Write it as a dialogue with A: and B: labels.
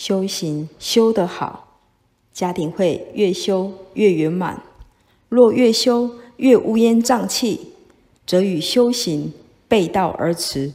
A: 修行修得好家庭会越修越圆满。若越修越乌烟瘴气则与修行背道而驰。